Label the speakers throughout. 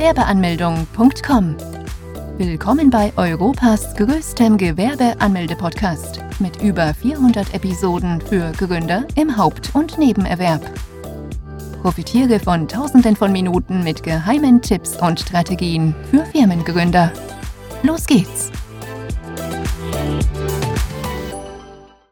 Speaker 1: Gewerbeanmeldung.com. Willkommen bei Europas größtem Gewerbeanmelde-Podcast mit über 400 Episoden für Gründer im Haupt- und Nebenerwerb. Profitiere von Tausenden von Minuten mit geheimen Tipps und Strategien für Firmengründer. Los geht's!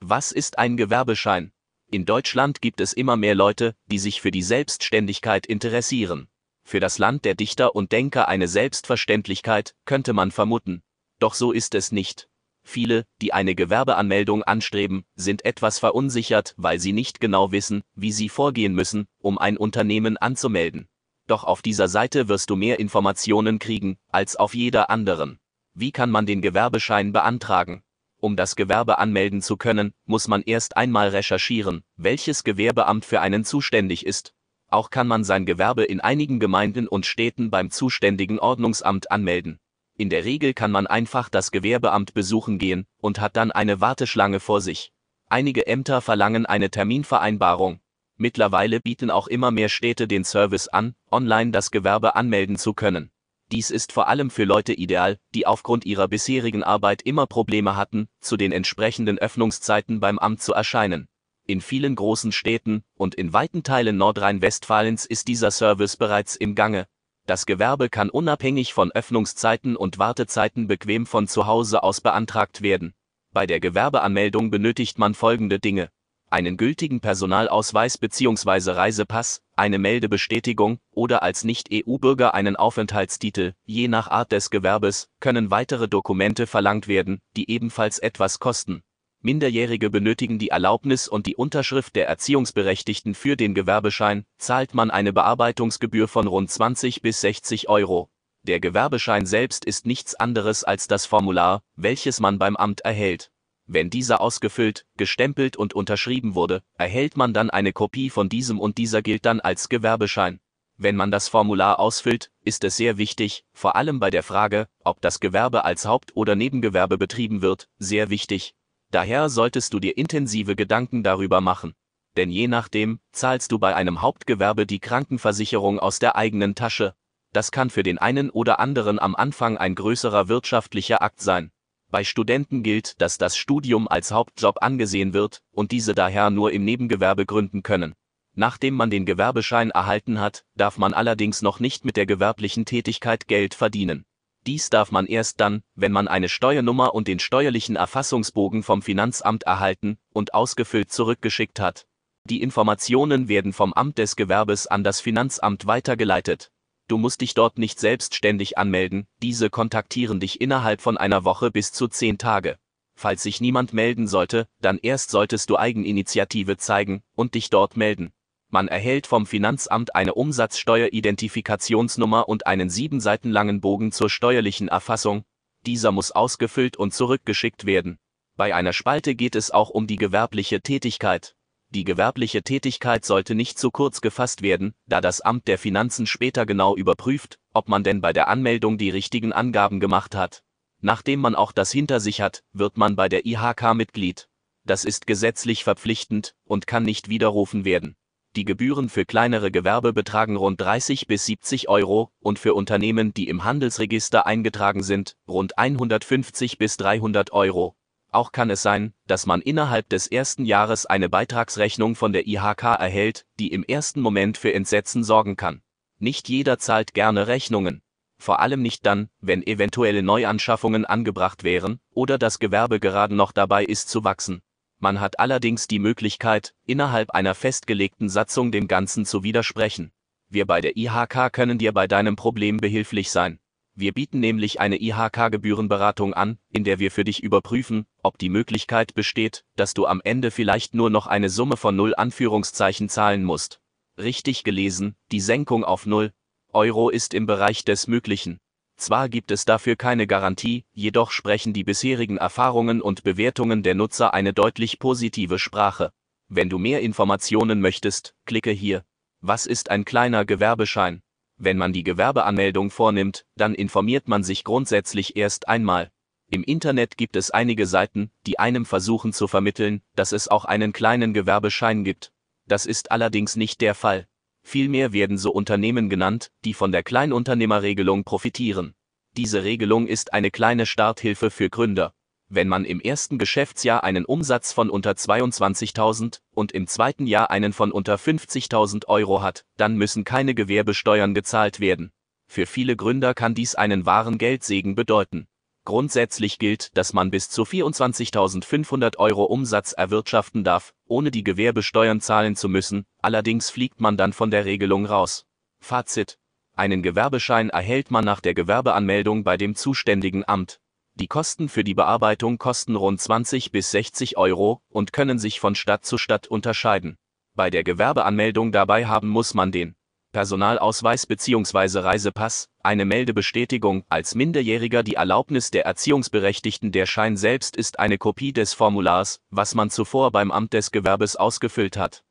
Speaker 2: Was ist ein Gewerbeschein? In Deutschland gibt es immer mehr Leute, die sich für die Selbstständigkeit interessieren. Für das Land der Dichter und Denker eine Selbstverständlichkeit, könnte man vermuten. Doch so ist es nicht. Viele, die eine Gewerbeanmeldung anstreben, sind etwas verunsichert, weil sie nicht genau wissen, wie sie vorgehen müssen, um ein Unternehmen anzumelden. Doch auf dieser Seite wirst du mehr Informationen kriegen, als auf jeder anderen. Wie kann man den Gewerbeschein beantragen? Um das Gewerbe anmelden zu können, muss man erst einmal recherchieren, welches Gewerbeamt für einen zuständig ist. Auch kann man sein Gewerbe in einigen Gemeinden und Städten beim zuständigen Ordnungsamt anmelden. In der Regel kann man einfach das Gewerbeamt besuchen gehen und hat dann eine Warteschlange vor sich. Einige Ämter verlangen eine Terminvereinbarung. Mittlerweile bieten auch immer mehr Städte den Service an, online das Gewerbe anmelden zu können. Dies ist vor allem für Leute ideal, die aufgrund ihrer bisherigen Arbeit immer Probleme hatten, zu den entsprechenden Öffnungszeiten beim Amt zu erscheinen. In vielen großen Städten und in weiten Teilen Nordrhein-Westfalens ist dieser Service bereits im Gange, das Gewerbe kann unabhängig von Öffnungszeiten und Wartezeiten bequem von zu Hause aus beantragt werden. Bei der Gewerbeanmeldung benötigt man folgende Dinge. Einen gültigen Personalausweis bzw. Reisepass, eine Meldebestätigung oder als Nicht-EU-Bürger einen Aufenthaltstitel. Je nach Art des Gewerbes können weitere Dokumente verlangt werden, die ebenfalls etwas kosten. Minderjährige benötigen die Erlaubnis und die Unterschrift der Erziehungsberechtigten für den Gewerbeschein, zahlt man eine Bearbeitungsgebühr von rund 20 bis 60 Euro. Der Gewerbeschein selbst ist nichts anderes als das Formular, welches man beim Amt erhält. Wenn dieser ausgefüllt, gestempelt und unterschrieben wurde, erhält man dann eine Kopie von diesem und dieser gilt dann als Gewerbeschein. Wenn man das Formular ausfüllt, ist es sehr wichtig, vor allem bei der Frage, ob das Gewerbe als Haupt- oder Nebengewerbe betrieben wird, sehr wichtig, Daher solltest du dir intensive Gedanken darüber machen. Denn je nachdem, zahlst du bei einem Hauptgewerbe die Krankenversicherung aus der eigenen Tasche. Das kann für den einen oder anderen am Anfang ein größerer wirtschaftlicher Akt sein. Bei Studenten gilt, dass das Studium als Hauptjob angesehen wird und diese daher nur im Nebengewerbe gründen können. Nachdem man den Gewerbeschein erhalten hat, darf man allerdings noch nicht mit der gewerblichen Tätigkeit Geld verdienen. Dies darf man erst dann, wenn man eine Steuernummer und den steuerlichen Erfassungsbogen vom Finanzamt erhalten und ausgefüllt zurückgeschickt hat. Die Informationen werden vom Amt des Gewerbes an das Finanzamt weitergeleitet. Du musst dich dort nicht selbstständig anmelden, diese kontaktieren dich innerhalb von einer Woche bis zu zehn Tage. Falls sich niemand melden sollte, dann erst solltest du Eigeninitiative zeigen und dich dort melden. Man erhält vom Finanzamt eine Umsatzsteueridentifikationsnummer und einen sieben Seiten langen Bogen zur steuerlichen Erfassung. Dieser muss ausgefüllt und zurückgeschickt werden. Bei einer Spalte geht es auch um die gewerbliche Tätigkeit. Die gewerbliche Tätigkeit sollte nicht zu kurz gefasst werden, da das Amt der Finanzen später genau überprüft, ob man denn bei der Anmeldung die richtigen Angaben gemacht hat. Nachdem man auch das hinter sich hat, wird man bei der IHK Mitglied. Das ist gesetzlich verpflichtend und kann nicht widerrufen werden. Die Gebühren für kleinere Gewerbe betragen rund 30 bis 70 Euro und für Unternehmen, die im Handelsregister eingetragen sind, rund 150 bis 300 Euro. Auch kann es sein, dass man innerhalb des ersten Jahres eine Beitragsrechnung von der IHK erhält, die im ersten Moment für Entsetzen sorgen kann. Nicht jeder zahlt gerne Rechnungen. Vor allem nicht dann, wenn eventuelle Neuanschaffungen angebracht wären oder das Gewerbe gerade noch dabei ist zu wachsen. Man hat allerdings die Möglichkeit, innerhalb einer festgelegten Satzung dem Ganzen zu widersprechen. Wir bei der IHK können dir bei deinem Problem behilflich sein. Wir bieten nämlich eine IHK-Gebührenberatung an, in der wir für dich überprüfen, ob die Möglichkeit besteht, dass du am Ende vielleicht nur noch eine Summe von 0 Anführungszeichen zahlen musst. Richtig gelesen, die Senkung auf 0 Euro ist im Bereich des Möglichen. Zwar gibt es dafür keine Garantie, jedoch sprechen die bisherigen Erfahrungen und Bewertungen der Nutzer eine deutlich positive Sprache. Wenn du mehr Informationen möchtest, klicke hier. Was ist ein kleiner Gewerbeschein? Wenn man die Gewerbeanmeldung vornimmt, dann informiert man sich grundsätzlich erst einmal. Im Internet gibt es einige Seiten, die einem versuchen zu vermitteln, dass es auch einen kleinen Gewerbeschein gibt. Das ist allerdings nicht der Fall. Vielmehr werden so Unternehmen genannt, die von der Kleinunternehmerregelung profitieren. Diese Regelung ist eine kleine Starthilfe für Gründer. Wenn man im ersten Geschäftsjahr einen Umsatz von unter 22.000 und im zweiten Jahr einen von unter 50.000 Euro hat, dann müssen keine Gewerbesteuern gezahlt werden. Für viele Gründer kann dies einen wahren Geldsegen bedeuten. Grundsätzlich gilt, dass man bis zu 24.500 Euro Umsatz erwirtschaften darf, ohne die Gewerbesteuern zahlen zu müssen, allerdings fliegt man dann von der Regelung raus. Fazit. Einen Gewerbeschein erhält man nach der Gewerbeanmeldung bei dem zuständigen Amt. Die Kosten für die Bearbeitung kosten rund 20 bis 60 Euro und können sich von Stadt zu Stadt unterscheiden. Bei der Gewerbeanmeldung dabei haben muss man den Personalausweis bzw. Reisepass, eine Meldebestätigung, als Minderjähriger die Erlaubnis der Erziehungsberechtigten der Schein selbst ist eine Kopie des Formulars, was man zuvor beim Amt des Gewerbes ausgefüllt hat.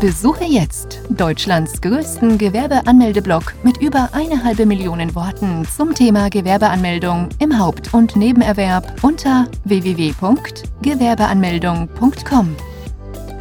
Speaker 1: Besuche jetzt Deutschlands größten Gewerbeanmeldeblock mit über eine halbe Million Worten zum Thema Gewerbeanmeldung im Haupt- und Nebenerwerb unter www.gewerbeanmeldung.com.